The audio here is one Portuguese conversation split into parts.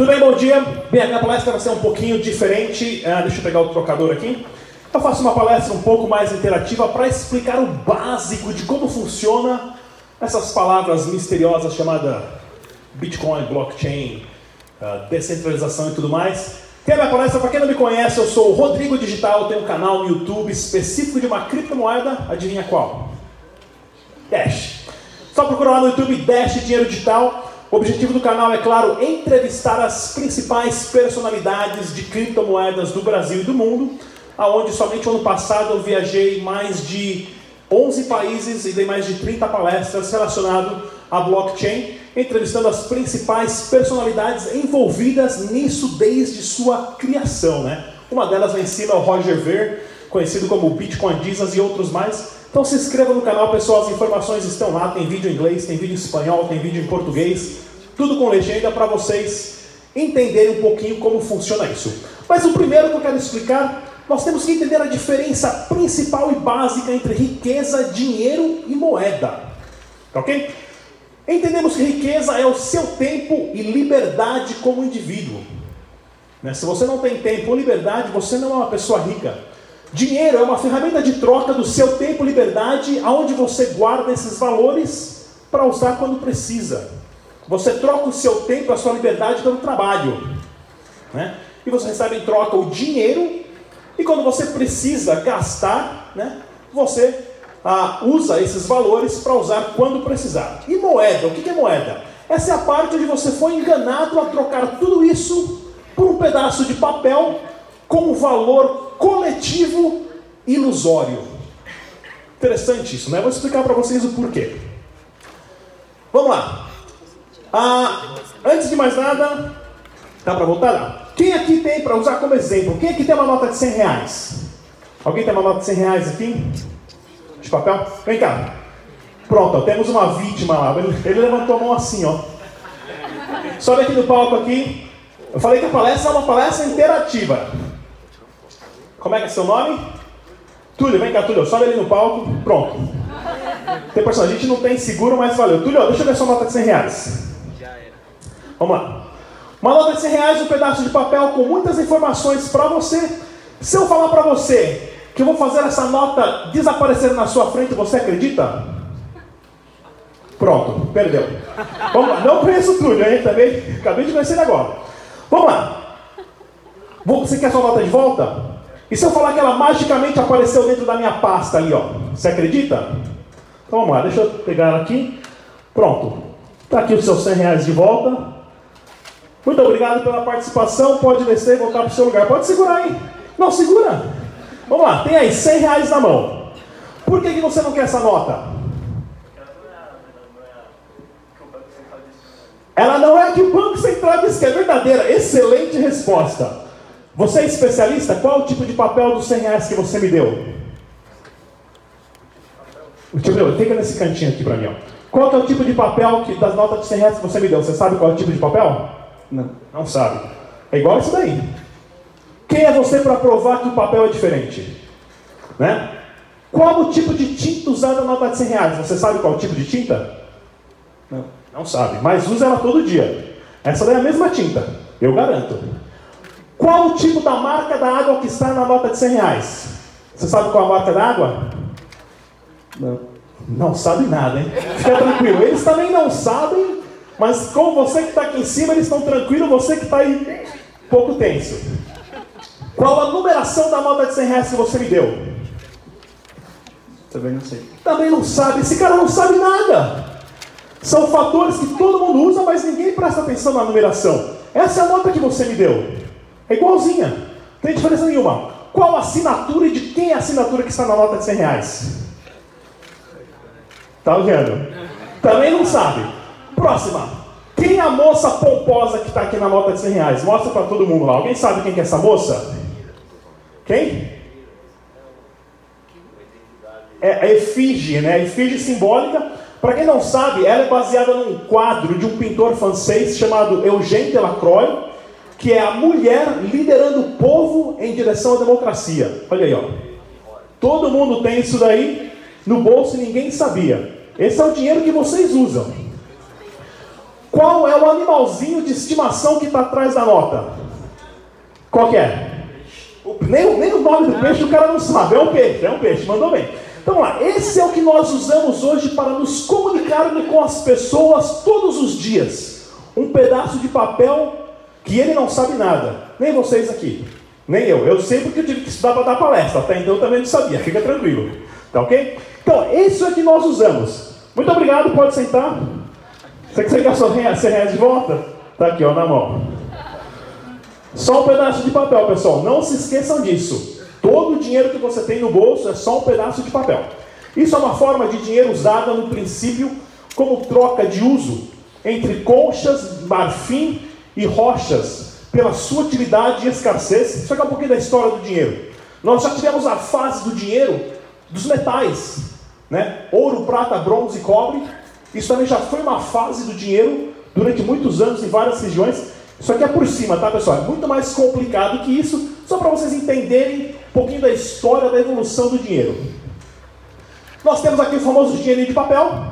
Tudo bem, bom dia. Bem, a minha palestra vai ser um pouquinho diferente. Ah, deixa eu pegar o trocador aqui. Eu faço uma palestra um pouco mais interativa para explicar o básico de como funciona essas palavras misteriosas chamadas Bitcoin, blockchain, uh, descentralização e tudo mais. Tem a minha palestra, para quem não me conhece, eu sou o Rodrigo Digital, tenho um canal no YouTube específico de uma criptomoeda, adivinha qual? Dash. Só procurar lá no YouTube Dash Dinheiro Digital. O objetivo do canal é, claro, entrevistar as principais personalidades de criptomoedas do Brasil e do mundo, aonde somente ano passado eu viajei mais de 11 países e dei mais de 30 palestras relacionadas à blockchain, entrevistando as principais personalidades envolvidas nisso desde sua criação. Né? Uma delas lá em cima é o Roger Ver, conhecido como Bitcoin Jesus e outros mais. Então se inscreva no canal, pessoal, as informações estão lá, tem vídeo em inglês, tem vídeo em espanhol, tem vídeo em português, tudo com legenda para vocês entenderem um pouquinho como funciona isso. Mas o primeiro que eu quero explicar, nós temos que entender a diferença principal e básica entre riqueza, dinheiro e moeda. Tá ok? Entendemos que riqueza é o seu tempo e liberdade como indivíduo. Né? Se você não tem tempo ou liberdade, você não é uma pessoa rica. Dinheiro é uma ferramenta de troca do seu tempo liberdade, aonde você guarda esses valores para usar quando precisa. Você troca o seu tempo, a sua liberdade pelo trabalho. Né? E você recebe em troca o dinheiro, e quando você precisa gastar, né, você ah, usa esses valores para usar quando precisar. E moeda, o que é moeda? Essa é a parte onde você foi enganado a trocar tudo isso por um pedaço de papel com valor coletivo ilusório. Interessante isso, né? Vou explicar para vocês o porquê. Vamos lá. Ah, antes de mais nada, dá para voltar lá? Quem aqui tem, para usar como exemplo, quem aqui tem uma nota de 100 reais? Alguém tem uma nota de 100 reais aqui? De papel? Vem cá. Pronto, ó, temos uma vítima lá. Ele, ele levantou a mão assim, ó. Sobe aqui no palco aqui. Eu falei que a palestra é uma palestra interativa. Como é que é seu nome? Túlio, vem cá, Túlio, sobe ali no palco. Pronto. Tem pessoal, a gente não tem seguro, mas valeu. Túlio, deixa eu ver sua nota de 100 reais. Vamos lá. Uma nota de 100 reais, um pedaço de papel com muitas informações para você. Se eu falar para você que eu vou fazer essa nota desaparecer na sua frente, você acredita? Pronto, perdeu. Vamos lá. Não conheço o Túlio, hein? Também acabei de conhecer ele agora. Vamos lá. Você quer sua nota de volta? E se eu falar que ela magicamente apareceu dentro da minha pasta ali, ó? Você acredita? Então vamos lá, deixa eu pegar ela aqui. Pronto. Está aqui os seus 100 reais de volta. Muito obrigado pela participação. Pode descer e voltar para o seu lugar. Pode segurar aí. Não, segura. Vamos lá, tem aí 100 reais na mão. Por que, que você não quer essa nota? Ela não é que o Banco Central disse que é verdadeira. Excelente resposta. Você é especialista? Qual o tipo de papel dos 100 reais que você me deu? O tipo, fica nesse cantinho aqui para mim. Ó. Qual é o tipo de papel que, das notas de 100 reais que você me deu? Você sabe qual é o tipo de papel? Não. Não sabe. É igual isso daí. Quem é você para provar que o papel é diferente? Né? Qual o tipo de tinta usada na nota de 100 reais? Você sabe qual é o tipo de tinta? Não. Não sabe. Mas usa ela todo dia. Essa daí é a mesma tinta. Eu garanto. Qual o tipo da marca da água que está na nota de 100 reais? Você sabe qual a marca da água? Não. Não sabe nada, hein? Fica tranquilo. Eles também não sabem, mas como você que está aqui em cima, eles estão tranquilos, você que está aí pouco tenso. Qual a numeração da nota de 100 reais que você me deu? Também não sei. Também não sabe. Esse cara não sabe nada. São fatores que todo mundo usa, mas ninguém presta atenção na numeração. Essa é a nota que você me deu. É igualzinha. Não tem diferença nenhuma. Qual a assinatura e de quem é a assinatura que está na nota de 100 reais? Tá vendo? Também não sabe. Próxima. Quem é a moça pomposa que está aqui na nota de 100 reais? Mostra para todo mundo lá. Alguém sabe quem que é essa moça? Quem? É a efígie, né? A efígie simbólica. Para quem não sabe, ela é baseada num quadro de um pintor francês chamado Eugène Delacroix que é a mulher liderando o povo em direção à democracia. Olha aí, ó. Todo mundo tem isso daí no bolso e ninguém sabia. Esse é o dinheiro que vocês usam. Qual é o animalzinho de estimação que está atrás da nota? Qual que é? O, nem, nem o nome do peixe o cara não sabe. É um peixe, é um peixe, mandou bem. Então lá, esse é o que nós usamos hoje para nos comunicarmos com as pessoas todos os dias. Um pedaço de papel que ele não sabe nada. Nem vocês aqui. Nem eu. Eu sei porque eu tive que estudar para dar palestra. Até então eu também não sabia. Fica tranquilo. Tá ok? Então, isso é que nós usamos. Muito obrigado, pode sentar. Você, você quer sua reais de volta? Tá aqui, ó, na mão. Só um pedaço de papel, pessoal. Não se esqueçam disso. Todo o dinheiro que você tem no bolso é só um pedaço de papel. Isso é uma forma de dinheiro usada no princípio como troca de uso entre conchas, marfim e rochas, pela sua utilidade e escassez. Isso é um pouquinho da história do dinheiro. Nós já tivemos a fase do dinheiro dos metais, né? Ouro, prata, bronze e cobre. Isso também já foi uma fase do dinheiro durante muitos anos em várias regiões. Isso aqui é por cima, tá, pessoal? É muito mais complicado que isso, só para vocês entenderem um pouquinho da história da evolução do dinheiro. Nós temos aqui o famoso dinheirinho de papel,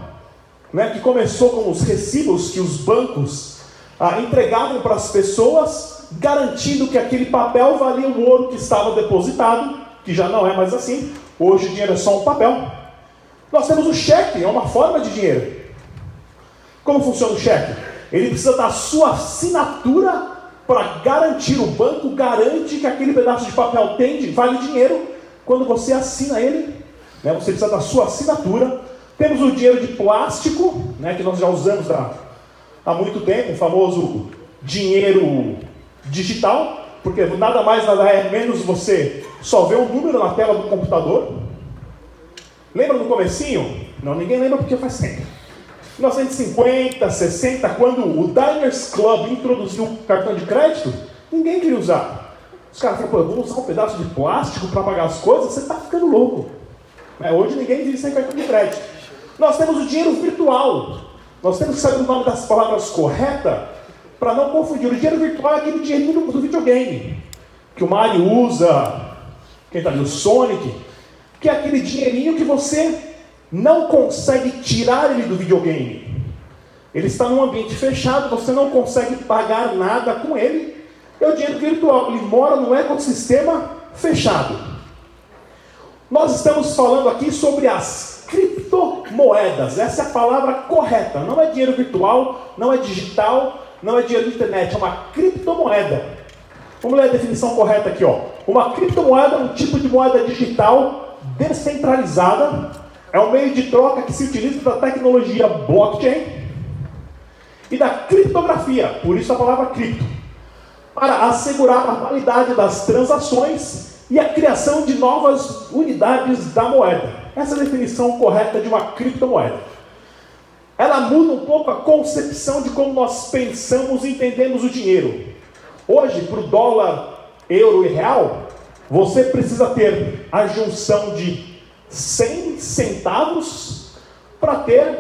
né, que começou com os recibos que os bancos ah, entregavam para as pessoas, garantindo que aquele papel valia o ouro que estava depositado, que já não é mais assim. Hoje o dinheiro é só um papel. Nós temos o cheque, é uma forma de dinheiro. Como funciona o cheque? Ele precisa da sua assinatura para garantir, o banco garante que aquele pedaço de papel tem, vale dinheiro, quando você assina ele, né, você precisa da sua assinatura. Temos o dinheiro de plástico, né, que nós já usamos há, há muito tempo, o famoso dinheiro digital, porque nada mais, nada é menos você só ver um número na tela do computador. Lembra no comecinho? Não, ninguém lembra porque faz tempo. 1950, 60, quando o Diners Club introduziu o cartão de crédito, ninguém queria usar. Os caras falaram, pô, usar um pedaço de plástico para pagar as coisas? Você está ficando louco. É, hoje ninguém vive sem cartão de crédito. Nós temos o dinheiro virtual. Nós temos que saber o nome das palavras corretas para não confundir. O dinheiro virtual é aquele dinheiro do, videogame. Que o Mario usa, quem está ali, o Sonic, que é aquele dinheirinho que você não consegue tirar ele do videogame. Ele está num ambiente fechado, você não consegue pagar nada com ele. É o dinheiro virtual, ele mora num ecossistema fechado. Nós estamos falando aqui sobre as criptomoedas. Essa é a palavra correta. Não é dinheiro virtual, não é digital, não é dinheiro de internet, é uma criptomoeda. Vamos ler a definição correta aqui, ó. Uma criptomoeda é um tipo de moeda digital descentralizada é um meio de troca que se utiliza da tecnologia blockchain e da criptografia, por isso a palavra cripto, para assegurar a validade das transações e a criação de novas unidades da moeda. Essa definição correta de uma criptomoeda. Ela muda um pouco a concepção de como nós pensamos e entendemos o dinheiro. Hoje, para o dólar, euro e real, você precisa ter a junção de 100 centavos para ter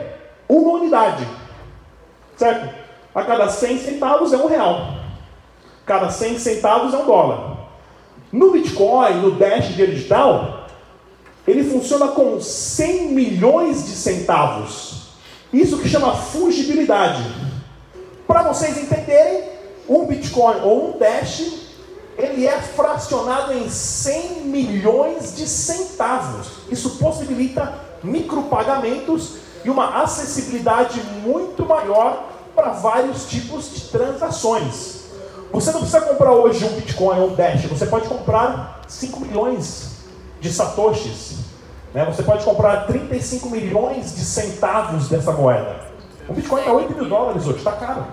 uma unidade. Certo? A cada 100 centavos é um real. Cada 100 centavos é um dólar. No Bitcoin, no Dash digital, ele funciona com 100 milhões de centavos. Isso que chama fungibilidade. Para vocês entenderem, um Bitcoin ou um Dash ele é fracionado em 100 milhões de centavos. Isso possibilita micropagamentos e uma acessibilidade muito maior para vários tipos de transações. Você não precisa comprar hoje um Bitcoin ou um Dash, você pode comprar 5 milhões de satoshis. Né? Você pode comprar 35 milhões de centavos dessa moeda. Um Bitcoin é 8 mil dólares hoje, está caro.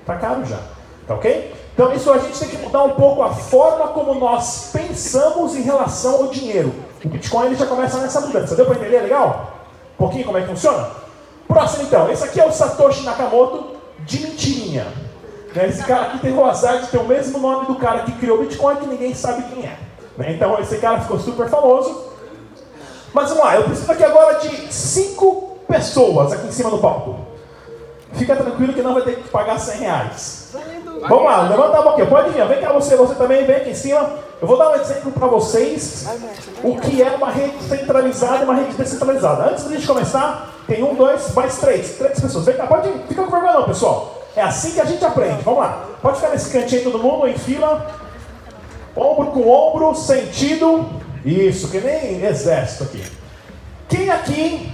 Está caro já. Tá ok? Então, isso a gente tem que mudar um pouco a forma como nós pensamos em relação ao dinheiro. O Bitcoin ele já começa nessa mudança. Deu para entender legal? Um pouquinho como é que funciona? Próximo, então. Esse aqui é o Satoshi Nakamoto de mentirinha. Né, esse cara aqui tem o azar de ter o mesmo nome do cara que criou o Bitcoin que ninguém sabe quem é. Né, então, esse cara ficou super famoso. Mas vamos lá, eu preciso aqui agora de cinco pessoas aqui em cima do palco. Fica tranquilo que não vai ter que pagar 100 reais. Vamos lá, levanta a boquinha. Pode vir, vem cá você, você também, vem aqui em cima. Eu vou dar um exemplo para vocês o que é uma rede centralizada e uma rede descentralizada. Antes da gente começar, tem um, dois, mais três. Três pessoas. Vem cá, pode ir. Fica com vergonha não, pessoal. É assim que a gente aprende. Vamos lá. Pode ficar nesse cantinho todo mundo, em fila. Ombro com ombro, sentido. Isso, que nem exército aqui. Quem aqui.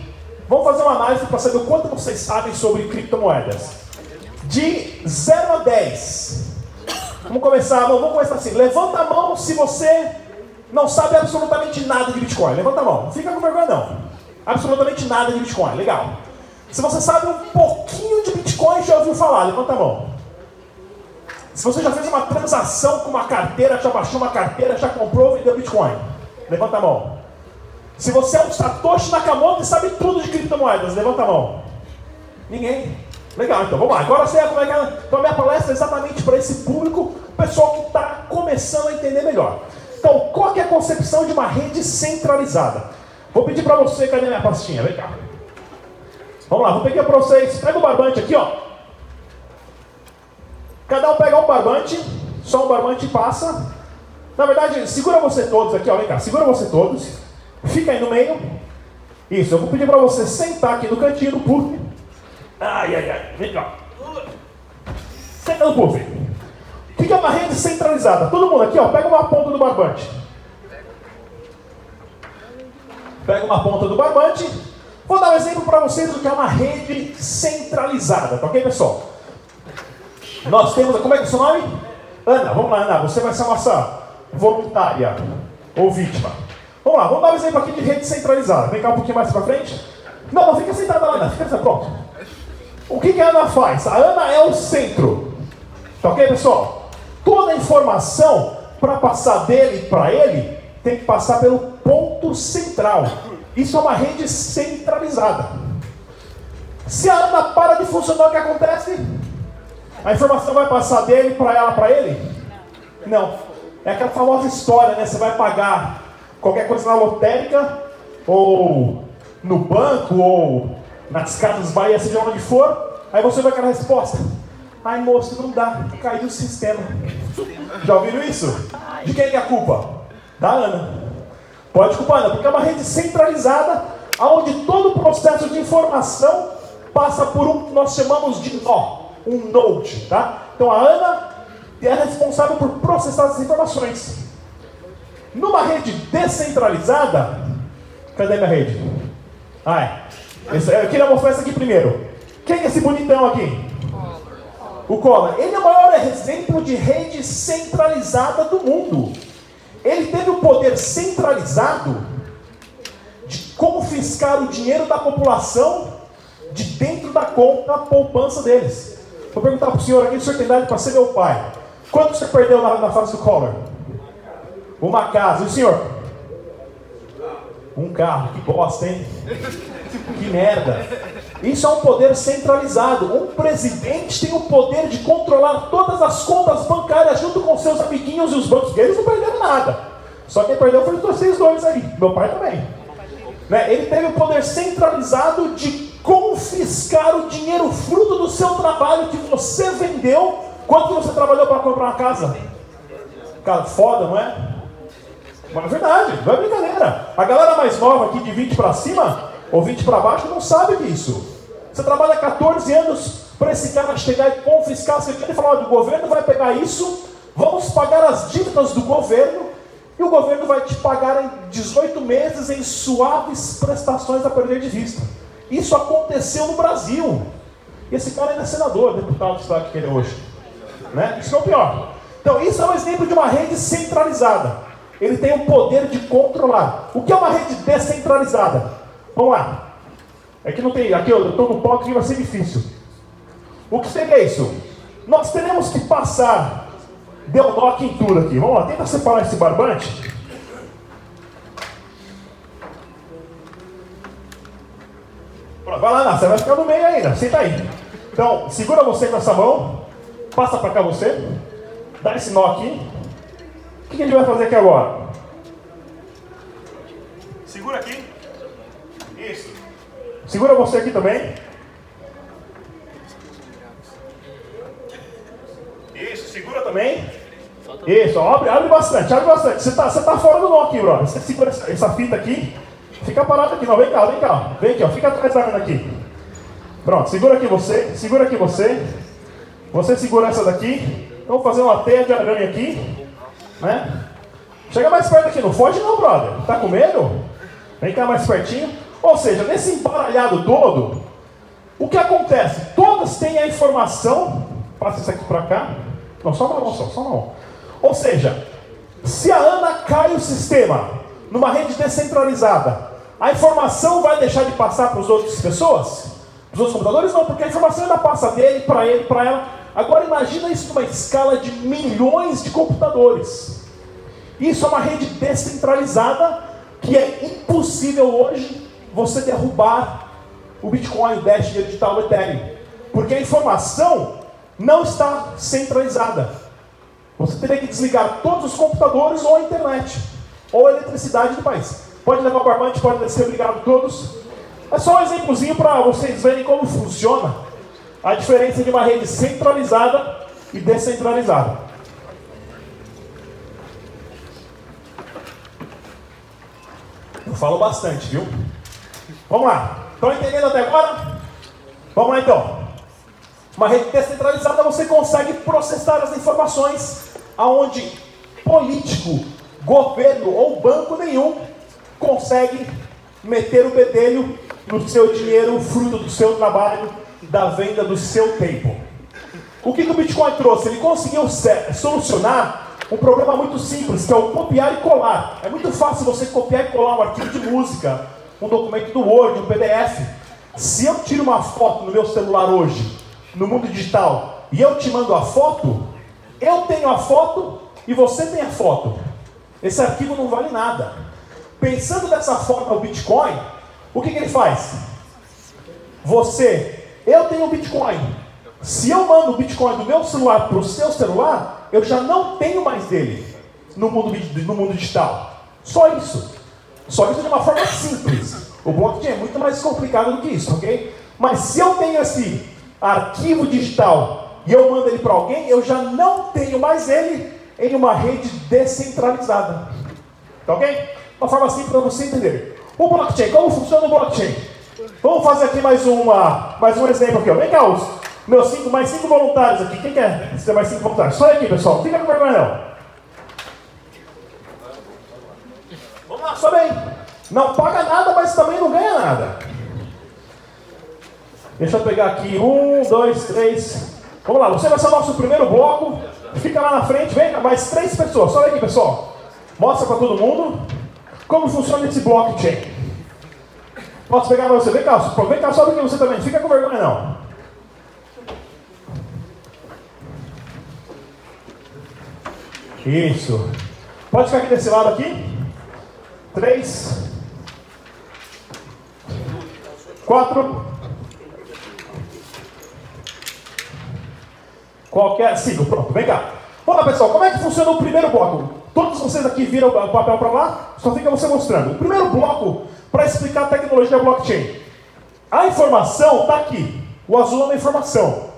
Vamos fazer uma análise para saber o quanto vocês sabem sobre criptomoedas. De 0 a 10. Vamos começar, vamos começar assim. Levanta a mão se você não sabe absolutamente nada de Bitcoin. Levanta a mão. Não fica com vergonha não. Absolutamente nada de Bitcoin. Legal. Se você sabe um pouquinho de Bitcoin, já ouviu falar. Levanta a mão. Se você já fez uma transação com uma carteira, já baixou uma carteira, já comprou, vendeu Bitcoin. Levanta a mão. Se você é um Satoshi Nakamoto e sabe tudo de criptomoedas, levanta a mão. Ninguém. Legal, então vamos lá. Agora você como é que é. Então a minha palestra é exatamente para esse público, pessoal que está começando a entender melhor. Então, qual é a concepção de uma rede centralizada? Vou pedir para você, cadê minha pastinha? Vem cá. Vamos lá, vou pedir para vocês. Pega o barbante aqui, ó. Cada um pega um barbante, só um barbante passa. Na verdade, segura você todos aqui, ó. Vem cá, segura você todos. Fica aí no meio. Isso, eu vou pedir para você sentar aqui no cantinho do puff. Ai, ai, ai. Vem cá. Senta no puff. O que é uma rede centralizada? Todo mundo aqui, ó, pega uma ponta do barbante. Pega uma ponta do barbante. Vou dar um exemplo para vocês do que é uma rede centralizada, tá ok, pessoal? Nós temos, como é que é o seu nome? Ana, vamos lá, Ana, você vai ser a nossa voluntária ou vítima. Vamos lá, vamos dar um exemplo aqui de rede centralizada. Vem cá um pouquinho mais para frente. Não, não fica sentada lá, Ana, fica sentada, pronto. O que, que a Ana faz? A Ana é o centro. Tá ok, pessoal? Toda a informação para passar dele para ele tem que passar pelo ponto central. Isso é uma rede centralizada. Se a Ana para de funcionar, o que acontece? A informação vai passar dele para ela, para ele? Não. É aquela famosa história, né? Você vai pagar qualquer coisa na lotérica, ou no banco, ou nas casas Bahia, seja onde for, aí você vai aquela resposta. Ai moço, não dá, caiu o sistema. Já ouviram isso? De quem é a culpa? Da Ana. Pode culpar Ana, porque é uma rede centralizada, onde todo o processo de informação passa por um que nós chamamos de nó um node, tá? Então a Ana é responsável por processar essas informações. Numa rede descentralizada, cadê minha rede? É. Esse, eu queria mostrar isso aqui primeiro. Quem é esse bonitão aqui? O Collor. Ele é o maior exemplo de rede centralizada do mundo. Ele teve o poder centralizado de confiscar o dinheiro da população de dentro da conta poupança deles. Vou perguntar para o senhor aqui, o senhor tem idade para ser meu pai. Quanto você perdeu na, na fase do Collor? Uma casa. E o senhor? Um carro. Que bosta, hein? Que merda. Isso é um poder centralizado. Um presidente tem o poder de controlar todas as contas bancárias junto com seus amiguinhos e os bancos. Eles não perderam nada. Só quem perdeu foi vocês dois aí. Meu pai também. Né? Ele teve o poder centralizado de confiscar o dinheiro fruto do seu trabalho que você vendeu. Quanto você trabalhou para comprar uma casa? Cara, foda, não é? Mas é verdade, não é brincadeira. A galera mais nova aqui de 20 para cima, ou 20 para baixo, não sabe disso. Você trabalha 14 anos para esse cara chegar e confiscar seu dinheiro e falar: o governo vai pegar isso, vamos pagar as dívidas do governo, e o governo vai te pagar em 18 meses em suaves prestações a perder de vista. Isso aconteceu no Brasil. Esse cara ainda é senador, deputado do estado que ele é hoje. Né? Isso é o pior. Então, isso é um exemplo de uma rede centralizada. Ele tem o poder de controlar. O que é uma rede descentralizada? Vamos lá. É que não tem. Aqui eu estou no ponto que vai ser difícil. O que seria isso? Nós teremos que passar. Deu nó aqui em tudo aqui. Vamos lá, tenta separar esse barbante. Vai lá, você vai ficar no meio ainda. Senta aí. Então, segura você com essa mão. Passa para cá você. Dá esse nó aqui. O que a gente vai fazer aqui agora? Segura aqui. Isso. Segura você aqui também. Isso, segura também. Isso, abre, abre bastante, abre bastante. Você está você tá fora do nó aqui, brother. Você segura essa, essa fita aqui. Fica parado aqui, não. Vem cá, vem cá. Vem aqui, ó. Fica atrás da Ana aqui. Pronto, segura aqui você. Segura aqui você. Você segura essa daqui. Vamos fazer uma teia de arame aqui. Né? Chega mais perto aqui, não foge não, brother. Tá com medo? Vem cá mais pertinho. Ou seja, nesse embaralhado todo, o que acontece? Todas têm a informação. Passa isso aqui para cá. Não, só uma mão, só, só uma mão. Ou seja, se a Ana cai o sistema numa rede descentralizada, a informação vai deixar de passar para as outras pessoas? Os outros computadores não, porque a informação ainda passa dele, para ele, para ela. Agora imagina isso numa escala de milhões de computadores. Isso é uma rede descentralizada que é impossível hoje você derrubar o Bitcoin, o Dash, o digital, o Ethereum. Porque a informação não está centralizada. Você teria que desligar todos os computadores ou a internet, ou a eletricidade do país. Pode levar o barbante, pode ser obrigado todos. É só um exemplozinho para vocês verem como funciona a diferença de uma rede centralizada e descentralizada. Eu falo bastante, viu? Vamos lá. Estão entendendo até agora? Vamos lá então. Uma rede descentralizada você consegue processar as informações aonde político, governo ou banco nenhum consegue meter o bedelho no seu dinheiro, fruto do seu trabalho, da venda do seu tempo. O que, que o Bitcoin trouxe? Ele conseguiu solucionar um problema muito simples, que é o copiar e colar. É muito fácil você copiar e colar um arquivo de música, um documento do Word, um PDF. Se eu tiro uma foto no meu celular hoje, no mundo digital, e eu te mando a foto, eu tenho a foto e você tem a foto. Esse arquivo não vale nada. Pensando dessa forma o Bitcoin, o que, que ele faz? Você, eu tenho Bitcoin. Se eu mando o Bitcoin do meu celular para o seu celular, eu já não tenho mais dele no mundo, no mundo digital. Só isso. Só isso de uma forma simples. O blockchain é muito mais complicado do que isso, ok? Mas se eu tenho esse arquivo digital e eu mando ele para alguém, eu já não tenho mais ele em uma rede descentralizada. Tá ok? Uma forma simples para você entender. O blockchain, como funciona o blockchain? Vamos fazer aqui mais, uma, mais um exemplo aqui. Ó. Vem cá, os meus cinco, mais cinco voluntários aqui. Quem quer ser mais cinco voluntários? Só aqui, pessoal. Fica com vergonha não. Vamos lá, sobe aí. Não paga nada, mas também não ganha nada. Deixa eu pegar aqui. Um, dois, três. Vamos lá, você vai ser o nosso primeiro bloco. Fica lá na frente, vem mais três pessoas. Sobe aqui, pessoal. Mostra para todo mundo como funciona esse blockchain. Posso pegar para você? Vem cá, vem cá, sobe aqui você também. Fica com vergonha não. Isso. Pode ficar aqui desse lado aqui. Três. Quatro. Qualquer. Cinco, pronto, vem cá. Vamos lá, pessoal, como é que funciona o primeiro bloco? Todos vocês aqui viram o papel para lá? Só fica você mostrando. O primeiro bloco para explicar a tecnologia blockchain. A informação está aqui. O azul é uma informação.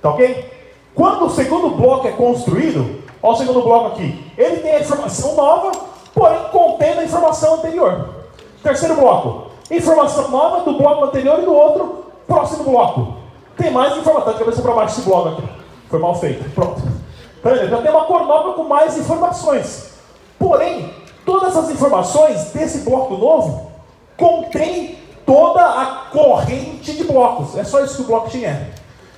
Tá ok? Quando o segundo bloco é construído, olha o segundo bloco aqui. Ele tem a informação nova, porém contendo a informação anterior. Terceiro bloco. Informação nova do bloco anterior e do outro próximo bloco. Tem mais informação. Tá de cabeça para baixo esse bloco aqui. Foi mal feito. Pronto. Tá Já tem uma nova com mais informações. Porém, todas as informações desse bloco novo contém toda a corrente de blocos. É só isso que o blockchain é.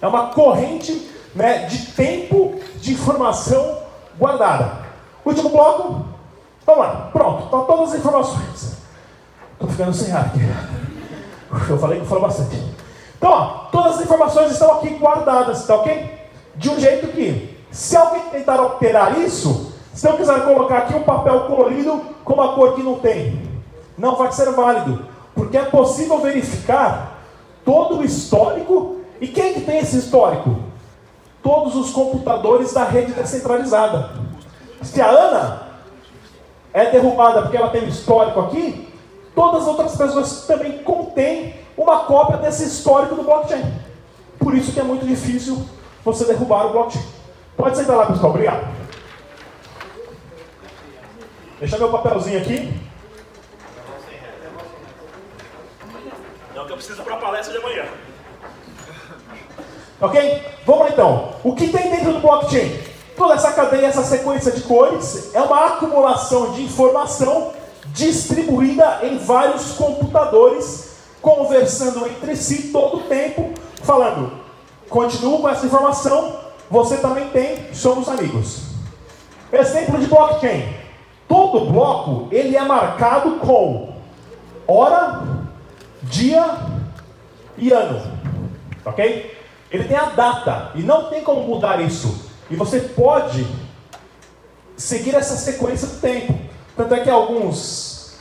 É uma corrente né, de tempo de informação guardada. Último bloco. Vamos lá. Pronto. Estão tá todas as informações. Estou ficando sem ar aqui. Eu falei que eu falo bastante. Então, ó, todas as informações estão aqui guardadas, tá ok? De um jeito que, se alguém tentar alterar isso, se eu quiser colocar aqui um papel colorido com uma cor que não tem, não vai ser válido, porque é possível verificar todo o histórico. E quem que tem esse histórico? Todos os computadores da rede descentralizada. Se a Ana é derrubada porque ela tem um histórico aqui, todas as outras pessoas também contêm uma cópia desse histórico do blockchain. Por isso que é muito difícil você derrubar o blockchain. Pode sentar lá, pessoal. Obrigado. Deixa meu papelzinho aqui. Não, que eu preciso para a palestra de amanhã. Ok? Vamos lá então. O que tem dentro do blockchain? Toda essa cadeia, essa sequência de cores, é uma acumulação de informação distribuída em vários computadores, conversando entre si todo o tempo, falando: continuo com essa informação, você também tem, somos amigos. Exemplo de blockchain. Todo bloco ele é marcado com hora, dia e ano. Ok? Ele tem a data e não tem como mudar isso. E você pode seguir essa sequência do tempo. Tanto é que alguns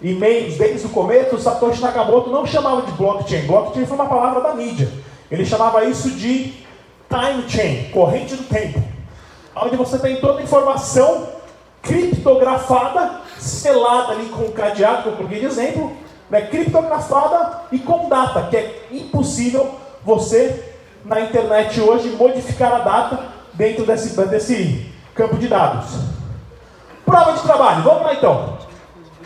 e-mails desde o começo, o Satoshi Nakamoto não chamava de blockchain. Blockchain foi uma palavra da mídia. Ele chamava isso de time chain, corrente do tempo. Onde você tem toda a informação criptografada, selada ali com um cadeado, que eu coloquei de exemplo, né, criptografada e com data, que é impossível você na internet hoje modificar a data dentro desse, desse campo de dados. Prova de trabalho, vamos lá então.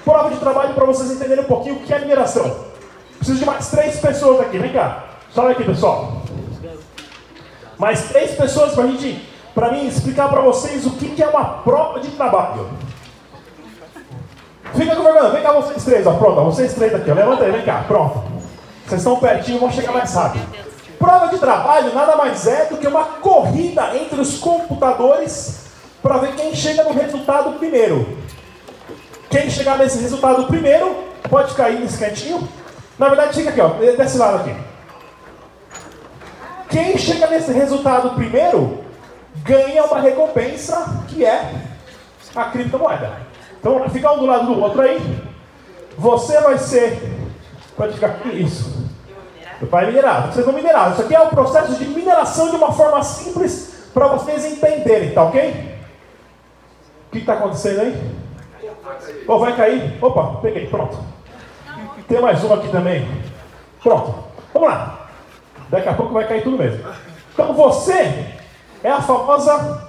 Prova de trabalho para vocês entenderem um pouquinho o que é mineração. Preciso de mais três pessoas aqui, vem cá. Sobe aqui, pessoal. Mais três pessoas para gente, para mim explicar para vocês o que, que é uma prova de trabalho. Fica com vem cá vocês três, ó, pronto, vocês três aqui, ó. levanta aí, vem cá, pronto. Vocês estão pertinho, vão chegar mais rápido. Prova de trabalho nada mais é do que uma corrida entre os computadores para ver quem chega no resultado primeiro. Quem chegar nesse resultado primeiro, pode aí nesse cantinho. Na verdade, fica aqui, ó, desse lado aqui. Quem chega nesse resultado primeiro, ganha uma recompensa que é a criptomoeda. Então, fica um do lado do outro aí. Você vai ser. Pode ficar aqui, isso. Vai minerar. Vocês vão minerar. Isso aqui é o processo de mineração de uma forma simples para vocês entenderem, tá ok? O que está acontecendo aí? Oh, vai cair? Opa, peguei, pronto. Tem mais uma aqui também. Pronto. Vamos lá. Daqui a pouco vai cair tudo mesmo. Então você é a famosa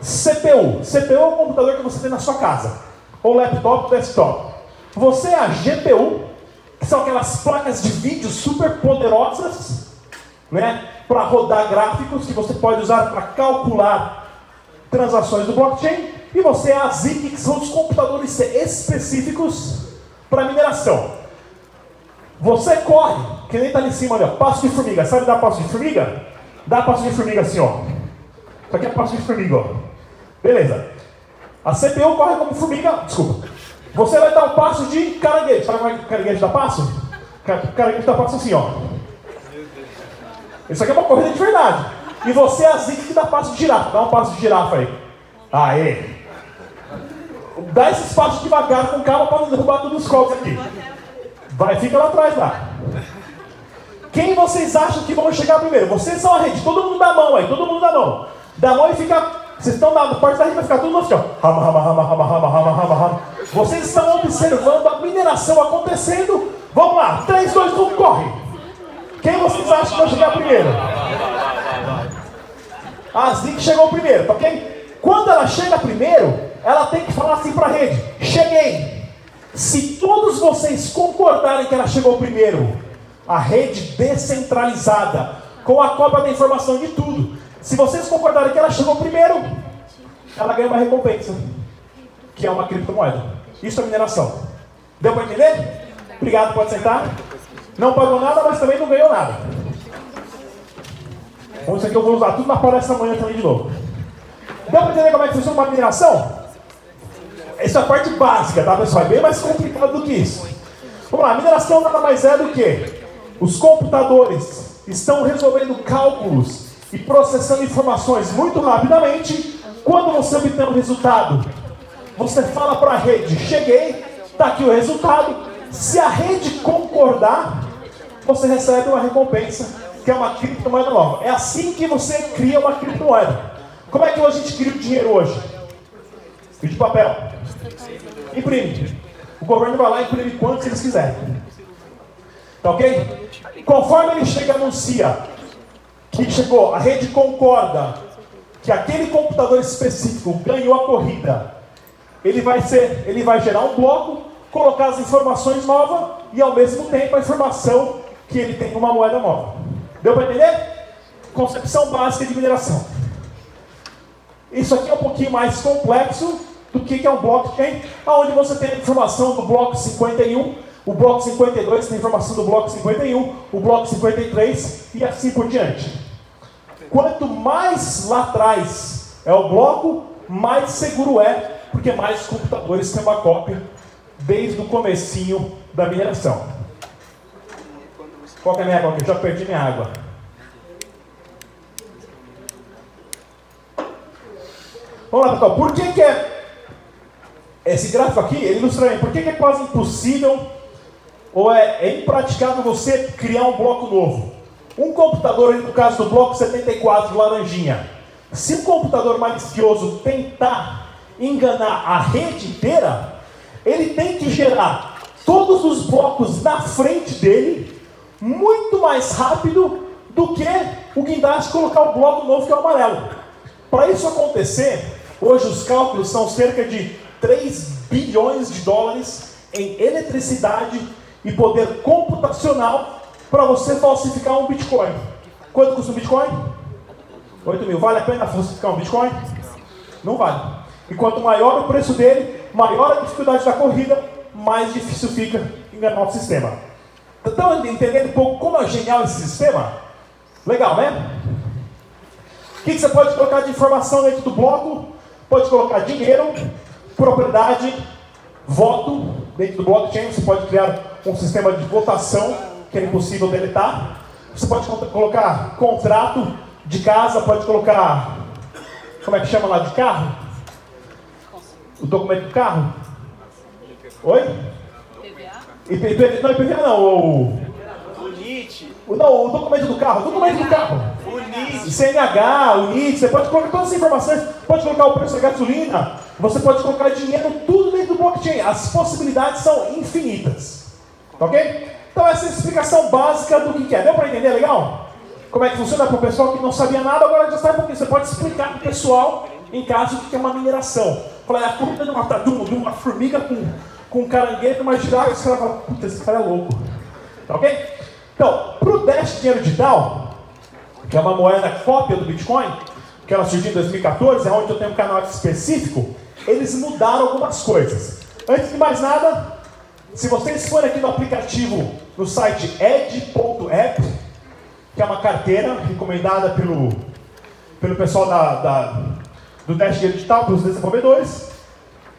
CPU. CPU é o computador que você tem na sua casa. Ou laptop, desktop. Você é a GPU que são aquelas placas de vídeo super poderosas, né, para rodar gráficos que você pode usar para calcular transações do blockchain, e você é a ZIC, que são os computadores específicos para mineração. Você corre, que nem está ali em cima, olha, passo de formiga. Sabe dar passo de formiga? Dá passo de formiga assim, ó. Isso aqui é passo de formiga, ó. Beleza. A CPU corre como formiga, desculpa, você vai dar um passo de caranguejo. Sabe como é que caranguejo dá passo? Caranguejo dá passo assim, ó. Isso aqui é uma corrida de verdade. E você é a zica que dá passo de girafa. Dá um passo de girafa aí. Aê! Dá esses passos devagar, com calma, para derrubar todos os copos aqui. Vai, fica lá atrás lá. Quem vocês acham que vão chegar primeiro? Vocês são a rede, todo mundo dá mão aí, todo mundo dá mão. Dá mão e fica. Vocês estão na parte da rede, vai ficar tudo assim, ó. Rama, rama, rama, rama, rama, rama, rama, rama. Vocês estão observando a mineração acontecendo. Vamos lá, 3, 2, 1, corre! Quem vocês acham que vai chegar primeiro? A Zik chegou primeiro, tá ok? Quando ela chega primeiro, ela tem que falar assim para a rede: Cheguei! Se todos vocês concordarem que ela chegou primeiro, a rede descentralizada, com a cópia da informação de tudo, se vocês concordarem que ela chegou primeiro, ela ganha uma recompensa, que é uma criptomoeda. Isso é mineração. Deu para entender? Obrigado, pode sentar. Não pagou nada, mas também não ganhou nada. Bom, isso aqui eu vou usar tudo na palestra amanhã também de novo. Deu para entender como é que funciona uma mineração? Essa é a parte básica, tá pessoal? É bem mais complicado do que isso. Vamos lá, mineração nada mais é do que os computadores estão resolvendo cálculos e processando informações muito rapidamente. Quando você obtém um resultado você fala para a rede: cheguei, está aqui o resultado. Se a rede concordar, você recebe uma recompensa, que é uma criptomoeda nova. É assim que você cria uma criptomoeda. Como é que a gente cria o dinheiro hoje? De papel. Imprime. O governo vai lá e imprime quantos eles quiserem. Tá ok? Conforme ele chega e anuncia que chegou, a rede concorda que aquele computador específico ganhou a corrida ele vai ser, ele vai gerar um bloco, colocar as informações novas e ao mesmo tempo a informação que ele tem uma moeda nova. Deu para entender? concepção básica de mineração. Isso aqui é um pouquinho mais complexo do que é um blockchain, onde você tem a informação do bloco 51, o bloco 52 tem informação do bloco 51, o bloco 53 e assim por diante. Quanto mais lá atrás é o bloco, mais seguro é, porque mais computadores têm uma cópia desde o comecinho da mineração. Qual é a minha água? Eu já perdi minha água. Vamos lá, pessoal. Por que, que é. Esse gráfico aqui, ele ilustra bem. Por que, que é quase impossível ou é, é impraticável você criar um bloco novo? Um computador, no caso do bloco 74 de laranjinha, se um computador malicioso tentar enganar a rede inteira, ele tem que gerar todos os blocos na frente dele muito mais rápido do que o guindaste colocar o bloco novo que é o amarelo. Para isso acontecer, hoje os cálculos são cerca de 3 bilhões de dólares em eletricidade e poder computacional para você falsificar um Bitcoin. Quanto custa um Bitcoin? 8 mil. Vale a pena falsificar um Bitcoin? Não vale. E quanto maior o preço dele, maior a dificuldade da corrida, mais difícil fica enganar o sistema. Estão entendendo um pouco como é genial esse sistema? Legal, né? O que, você pode colocar de informação dentro do bloco? Pode colocar dinheiro, propriedade, voto. Dentro do blockchain você pode criar um sistema de votação que é impossível deletar. Você pode colocar contrato de casa, pode colocar. Como é que chama lá de carro? O documento do carro? Oi? IPVA? Não, IPVA não. O... Não, o documento do carro. O documento do carro. O NIT. CNH, o NIT. Você pode colocar todas as informações. Pode colocar o preço da gasolina. Você pode colocar dinheiro, tudo dentro do blockchain. As possibilidades são infinitas. Tá ok? Então essa é a explicação básica do que é. Deu para entender legal? Como é que funciona para o pessoal que não sabia nada, agora já sabe pouquinho. Você pode explicar para o pessoal em caso de que é uma mineração. Falar, é a corrida de uma, de uma formiga com, com um caranguejo, uma girafa, os caras falam, puta, esse cara é louco. Tá ok? Então, para o Dash Dinheiro Digital, que é uma moeda cópia do Bitcoin, que ela surgiu em 2014, é onde eu tenho um canal específico, eles mudaram algumas coisas. Antes de mais nada, se vocês forem aqui no aplicativo, no site ed.app, que é uma carteira recomendada pelo, pelo pessoal da, da do Dinheiro Digital, pelos desenvolvedores,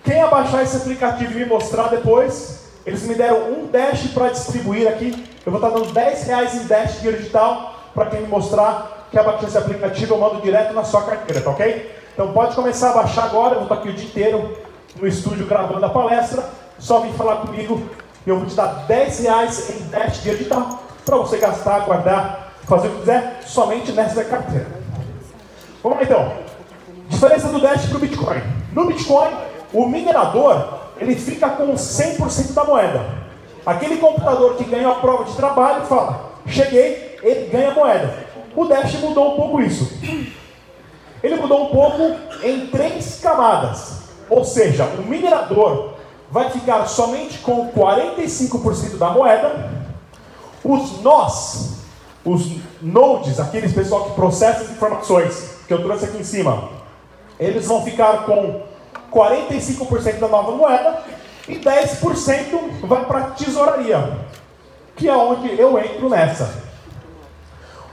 quem abaixar esse aplicativo e me mostrar depois, eles me deram um Dash para distribuir aqui. Eu vou estar dando 10 reais em Dash Dinheiro Digital para quem me mostrar que abaixou esse aplicativo, eu mando direto na sua carteira, tá ok? Então pode começar a baixar agora, eu vou estar aqui o dia inteiro no estúdio gravando a palestra. Só vem falar comigo eu vou te dar 10 reais em Dash Dinheiro Digital para você gastar, guardar, fazer o que quiser, somente nessa carteira. Vamos lá então. Diferença do Dash para o Bitcoin. No Bitcoin, o minerador ele fica com 100% da moeda. Aquele computador que ganha a prova de trabalho fala, cheguei, ele ganha a moeda. O Dash mudou um pouco isso. Ele mudou um pouco em três camadas. Ou seja, o minerador vai ficar somente com 45% da moeda. Os nós, os nodes, aqueles pessoal que processam as informações que eu trouxe aqui em cima, eles vão ficar com 45% da nova moeda e 10% vai para a tesouraria, que é onde eu entro nessa.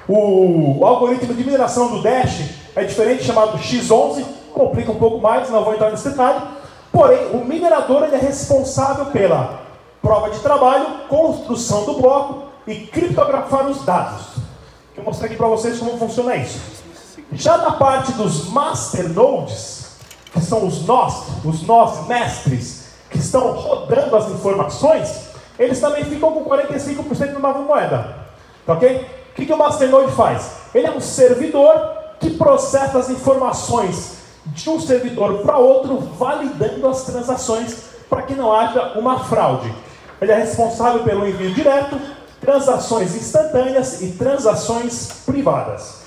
O, algoritmo de mineração do Dash é diferente, chamado X11, complica um pouco mais, não vou entrar nesse detalhe. Porém, o minerador ele é responsável pela prova de trabalho, construção do bloco e criptografar os dados. Vou mostrar aqui para vocês como funciona isso. Já na parte dos master nodes, que são os nós, os nós mestres, que estão rodando as informações, eles também ficam com 45% da nova moeda. Tá ok? O que, que o Masternode faz? Ele é um servidor que processa as informações de um servidor para outro, validando as transações para que não haja uma fraude. Ele é responsável pelo envio direto, transações instantâneas e transações privadas.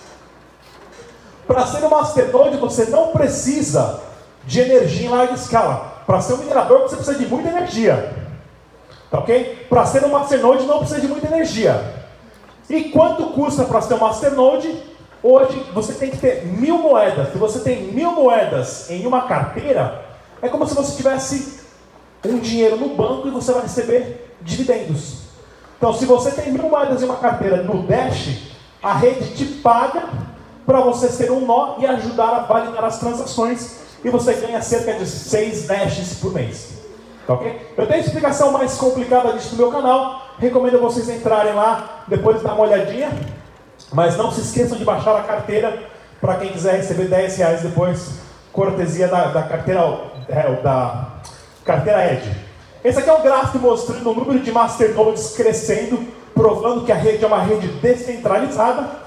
Para ser um masternode, você não precisa de energia em larga escala. Para ser um minerador, você precisa de muita energia. Tá ok? Para ser um masternode, não precisa de muita energia. E quanto custa para ser um masternode? Hoje você tem que ter mil moedas. Se você tem mil moedas em uma carteira, é como se você tivesse um dinheiro no banco e você vai receber dividendos. Então, se você tem mil moedas em uma carteira no Dash, a rede te paga para você ser um nó e ajudar a validar as transações e você ganha cerca de 6 Dashes por mês. Tá ok? Eu tenho explicação mais complicada disso no meu canal, recomendo vocês entrarem lá, depois dar uma olhadinha, mas não se esqueçam de baixar a carteira para quem quiser receber 10 reais depois, cortesia da, da carteira é, da carteira Edge. Esse aqui é um gráfico mostrando o número de masternodes crescendo, provando que a rede é uma rede descentralizada.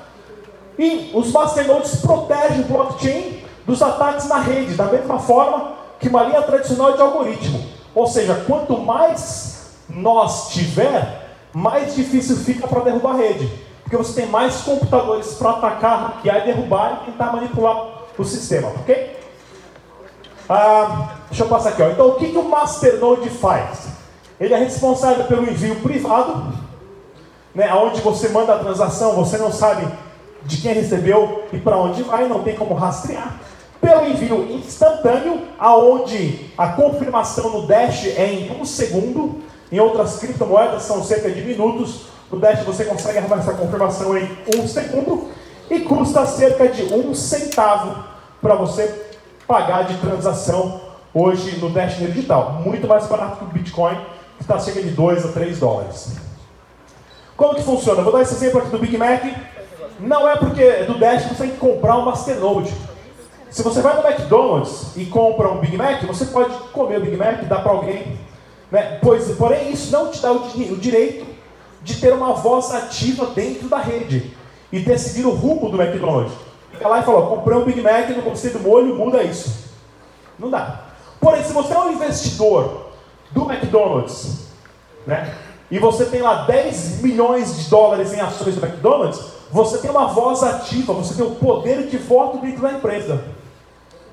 E os masternodes protegem o blockchain dos ataques na rede, da mesma forma que uma linha tradicional de algoritmo. Ou seja, quanto mais nós tiver, mais difícil fica para derrubar a rede. Porque você tem mais computadores para atacar, hackear e derrubar e tentar manipular o sistema, ok? Ah, deixa eu passar aqui. Ó. Então, o que, que o Masternode faz? Ele é responsável pelo envio privado, né, onde você manda a transação, você não sabe de quem recebeu e para onde vai, não tem como rastrear. Pelo envio instantâneo, aonde a confirmação no Dash é em um segundo, em outras criptomoedas são cerca de minutos. No Dash você consegue arrumar essa confirmação em um segundo e custa cerca de um centavo para você pagar de transação hoje no Dash digital. Muito mais barato que o Bitcoin, que está cerca de 2 a 3 dólares. Como que funciona? vou dar esse exemplo aqui do Big Mac. Não é porque do Dash você tem que comprar um Masternode. Se você vai no McDonald's e compra um Big Mac, você pode comer o Big Mac dar para alguém. Né? Pois, porém, isso não te dá o, o direito de ter uma voz ativa dentro da rede e decidir o rumo do McDonald's. Fica lá e fala, comprei um Big Mac, não gostei do molho, muda isso. Não dá. Porém, se você é um investidor do McDonald's, né, e você tem lá 10 milhões de dólares em ações do McDonald's, você tem uma voz ativa, você tem o poder de voto dentro da empresa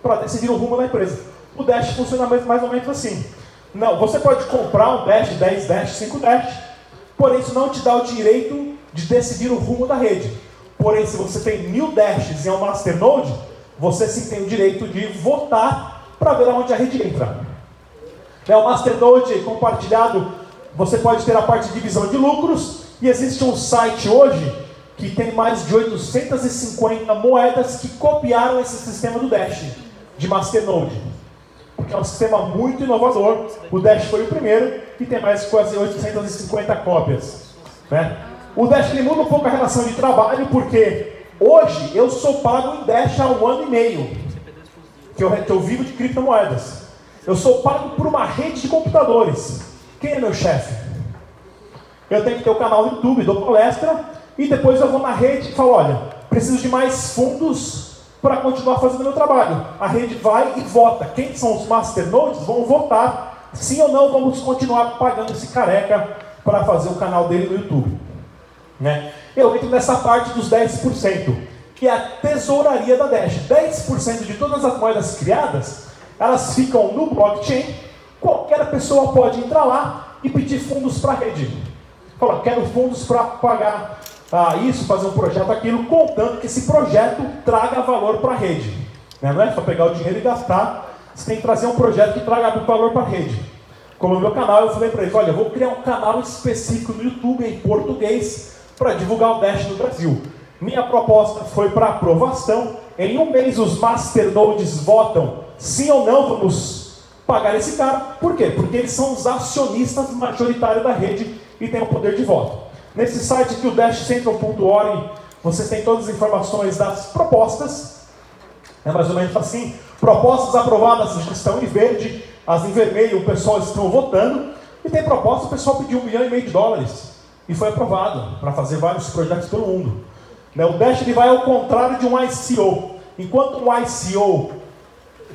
para decidir o rumo da empresa. O Dash funciona mais ou menos assim. Não, você pode comprar um Dash, 10 Dash, 5 Dash, porém isso não te dá o direito de decidir o rumo da rede. Porém, se você tem mil dashes em um masternode, você sim tem o direito de votar para ver aonde a rede entra. É o masternode compartilhado, você pode ter a parte de divisão de lucros, e existe um site hoje que tem mais de 850 moedas que copiaram esse sistema do Dash, de masternode. É um sistema muito inovador. O Dash foi o primeiro e tem mais quase 850 cópias. Né? O Dash ele muda um pouco a relação de trabalho, porque hoje eu sou pago em Dash há um ano e meio, que eu, que eu vivo de criptomoedas. Eu sou pago por uma rede de computadores. Quem é meu chefe? Eu tenho que ter o um canal no YouTube, dou palestra, e depois eu vou na rede e falo, olha, preciso de mais fundos para continuar fazendo meu trabalho. A rede vai e vota. Quem são os masternodes vão votar. Sim ou não, vamos continuar pagando esse careca para fazer o canal dele no YouTube. Né? Eu entro nessa parte dos 10%, que é a tesouraria da Dash. 10% de todas as moedas criadas, elas ficam no blockchain, qualquer pessoa pode entrar lá e pedir fundos para a rede. Fala, quero fundos para pagar ah, isso, fazer um projeto, aquilo, contando que esse projeto traga valor para a rede. Né? Não é só pegar o dinheiro e gastar, você tem que trazer um projeto que traga valor para a rede. Como no meu canal, eu falei para eles, olha, eu vou criar um canal específico no YouTube em português, para divulgar o Dash no Brasil. Minha proposta foi para aprovação. Em um mês os masternodes votam sim ou não vamos pagar esse cara. Por quê? Porque eles são os acionistas majoritários da rede e têm o poder de voto. Nesse site aqui, o dashcentral.org, vocês têm todas as informações das propostas. É mais ou menos assim. Propostas aprovadas estão em verde, as em vermelho o pessoal estão votando. E tem proposta, o pessoal pediu um milhão e meio de dólares e foi aprovado para fazer vários projetos pelo mundo. Né, o Dash ele vai ao contrário de um ICO. Enquanto um ICO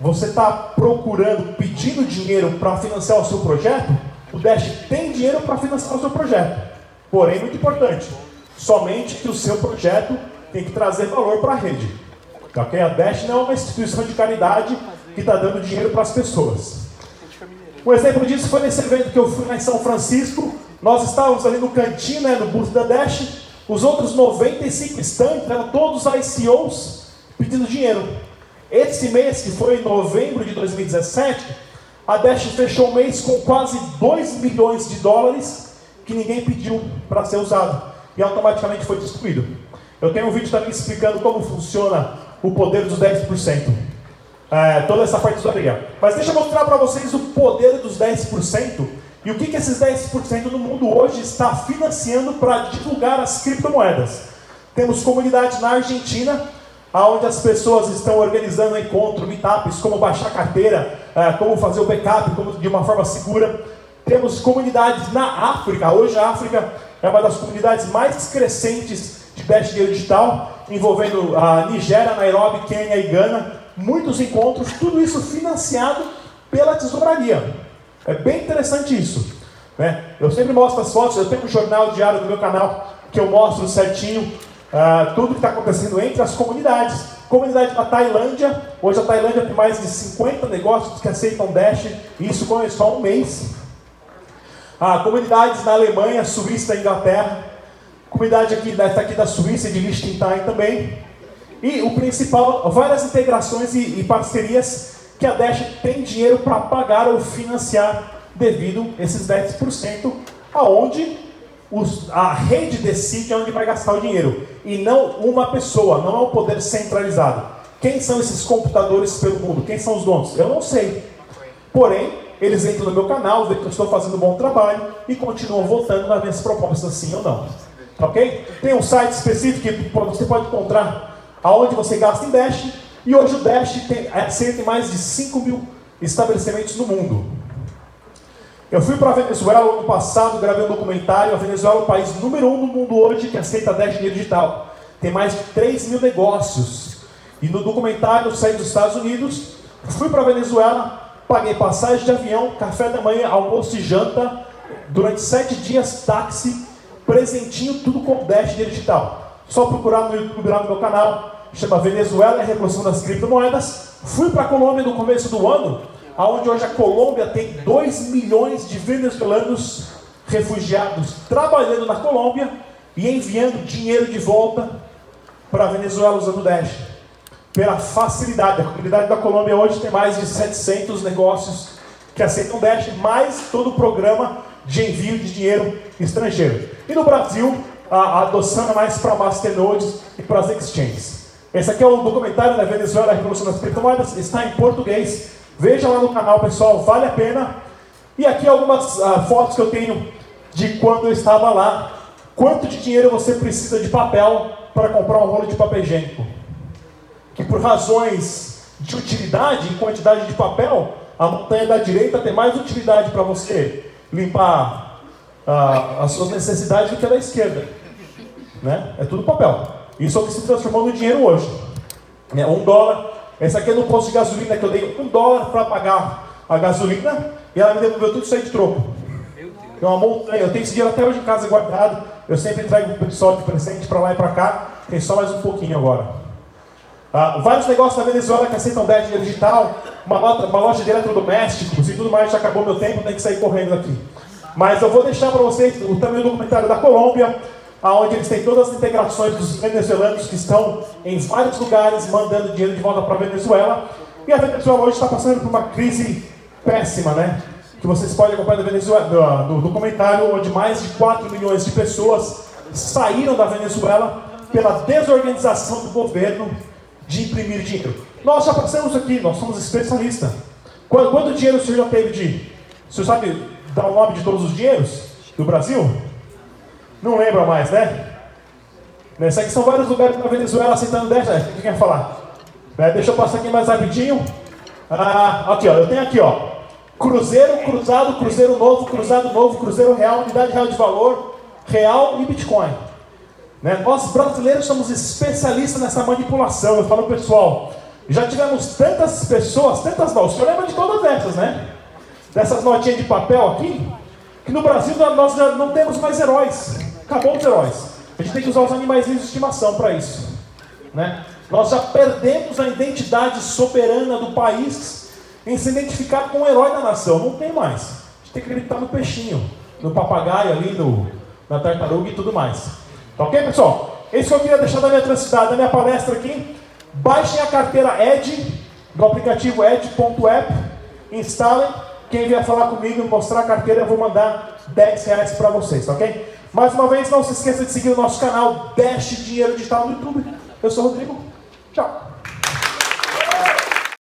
você está procurando, pedindo dinheiro para financiar o seu projeto, o Dash tem dinheiro para financiar o seu projeto. Porém, muito importante, somente que o seu projeto tem que trazer valor para a rede. Ok? A Dash não é uma instituição de caridade que está dando dinheiro para as pessoas. Um exemplo disso foi nesse evento que eu fui lá em São Francisco, nós estávamos ali no cantinho, né, no booth da Dash, Os outros 95 estantes eram todos ICOs pedindo dinheiro. Esse mês, que foi em novembro de 2017, a Dash fechou o mês com quase 2 milhões de dólares que ninguém pediu para ser usado e automaticamente foi destruído. Eu tenho um vídeo também explicando como funciona o poder dos 10%. É, toda essa parte do areia. Mas deixa eu mostrar para vocês o poder dos 10% e o que, que esses 10% no mundo hoje está financiando para divulgar as criptomoedas. Temos comunidades na Argentina, onde as pessoas estão organizando encontros, meetups, como baixar carteira, é, como fazer o backup como, de uma forma segura. Temos comunidades na África. Hoje a África é uma das comunidades mais crescentes de Dash Digital, envolvendo a Nigéria, Nairobi, Quênia e Gana. Muitos encontros, tudo isso financiado pela tesouraria. É bem interessante isso. Né? Eu sempre mostro as fotos, eu tenho um jornal diário no meu canal que eu mostro certinho uh, tudo que está acontecendo entre as comunidades. Comunidade da Tailândia, hoje a Tailândia tem mais de 50 negócios que aceitam Dash, e isso começou há um mês. Ah, comunidades na Alemanha, Suíça, Inglaterra, comunidade aqui, dessa aqui da Suíça de Liechtenstein também. E o principal, várias integrações e, e parcerias que a Dash tem dinheiro para pagar ou financiar devido esses 10%, aonde os, a rede decide onde vai gastar o dinheiro e não uma pessoa, não é um poder centralizado. Quem são esses computadores pelo mundo? Quem são os donos? Eu não sei. Porém, eles entram no meu canal, veem que eu estou fazendo um bom trabalho e continuam votando nas minhas propostas, sim ou não. Ok? Tem um site específico que você pode encontrar aonde você gasta em Dash e hoje o Dash tem, aceita mais de 5 mil estabelecimentos no mundo. Eu fui para a Venezuela ano passado, gravei um documentário. A Venezuela é o país número um no mundo hoje que aceita Dash dinheiro digital. Tem mais de 3 mil negócios. E no documentário eu saí dos Estados Unidos, fui para a Venezuela, paguei passagem de avião, café da manhã, almoço e janta, durante sete dias táxi, presentinho, tudo com Dash dinheiro digital. Só procurar no YouTube lá no meu canal, chama Venezuela e a Revolução das Criptomoedas. Fui para a Colômbia no começo do ano, aonde hoje a Colômbia tem 2 milhões de venezuelanos refugiados trabalhando na Colômbia e enviando dinheiro de volta para a Venezuela usando Dash. Pela facilidade, a comunidade da Colômbia hoje tem mais de 700 negócios que aceitam Dash, mais todo o programa de envio de dinheiro estrangeiro. E no Brasil, a adoção é mais para masternodes e para as exchanges. Esse aqui é o documentário da Venezuela, a Revolução das Criptomoedas, está em português. Veja lá no canal, pessoal, vale a pena. E aqui algumas uh, fotos que eu tenho de quando eu estava lá. Quanto de dinheiro você precisa de papel para comprar um rolo de papel higiênico? Que por razões de utilidade e quantidade de papel, a montanha da direita tem mais utilidade para você limpar uh, as suas necessidades do que a da esquerda. Né? É tudo papel. Isso é o que se transformou no dinheiro hoje. É, um dólar. Esse aqui é no posto de gasolina que eu dei um dólar para pagar a gasolina e ela me devolveu tudo isso aí de troco. Tem uma montanha. Eu tenho esse dinheiro até hoje em casa guardado. Eu sempre entrego o pessoal de presente para lá e para cá. Tem só mais um pouquinho agora. Ah, vários negócios na Venezuela que aceitam 10 dinheiro digital, uma, uma loja de eletrodomésticos e tudo mais. Já acabou meu tempo, tenho que sair correndo aqui. Mas eu vou deixar para vocês o também o documentário da Colômbia onde eles têm todas as integrações dos venezuelanos que estão em vários lugares mandando dinheiro de volta para a Venezuela. E a Venezuela hoje está passando por uma crise péssima, né? Que vocês podem acompanhar no, Venezuela, no documentário, onde mais de 4 milhões de pessoas saíram da Venezuela pela desorganização do governo de imprimir dinheiro. Nós já passamos aqui, nós somos especialistas. Quanto, quanto dinheiro o senhor já teve de. O senhor sabe dar o nome de todos os dinheiros do Brasil? Não lembra mais, né? Nessa aqui são vários lugares na Venezuela aceitando 10 reais. O que quer falar? É, deixa eu passar aqui mais rapidinho. Ah, aqui, ó. Eu tenho aqui, ó. Cruzeiro, cruzado, cruzeiro novo, cruzado novo, cruzeiro real, unidade real de valor, real e Bitcoin. Né? Nós brasileiros somos especialistas nessa manipulação. Eu falo, pessoal, já tivemos tantas pessoas, tantas não, o senhor lembra de todas essas, né? Dessas notinhas de papel aqui, que no Brasil nós já não temos mais heróis. Acabou os heróis. A gente tem que usar os animais de estimação para isso. Né? Nós já perdemos a identidade soberana do país em se identificar com o herói da nação. Não tem mais. A gente tem que acreditar no peixinho, no papagaio ali, no, na tartaruga e tudo mais. Tá ok, pessoal? Esse que eu queria deixar da minha, da minha palestra aqui. Baixem a carteira Ed, do aplicativo ed.app, instalem. Quem vier falar comigo e mostrar a carteira, eu vou mandar 10 reais para vocês, tá ok? Mais uma vez, não se esqueça de seguir o nosso canal Dash Dinheiro Digital no YouTube. Eu sou o Rodrigo. Tchau.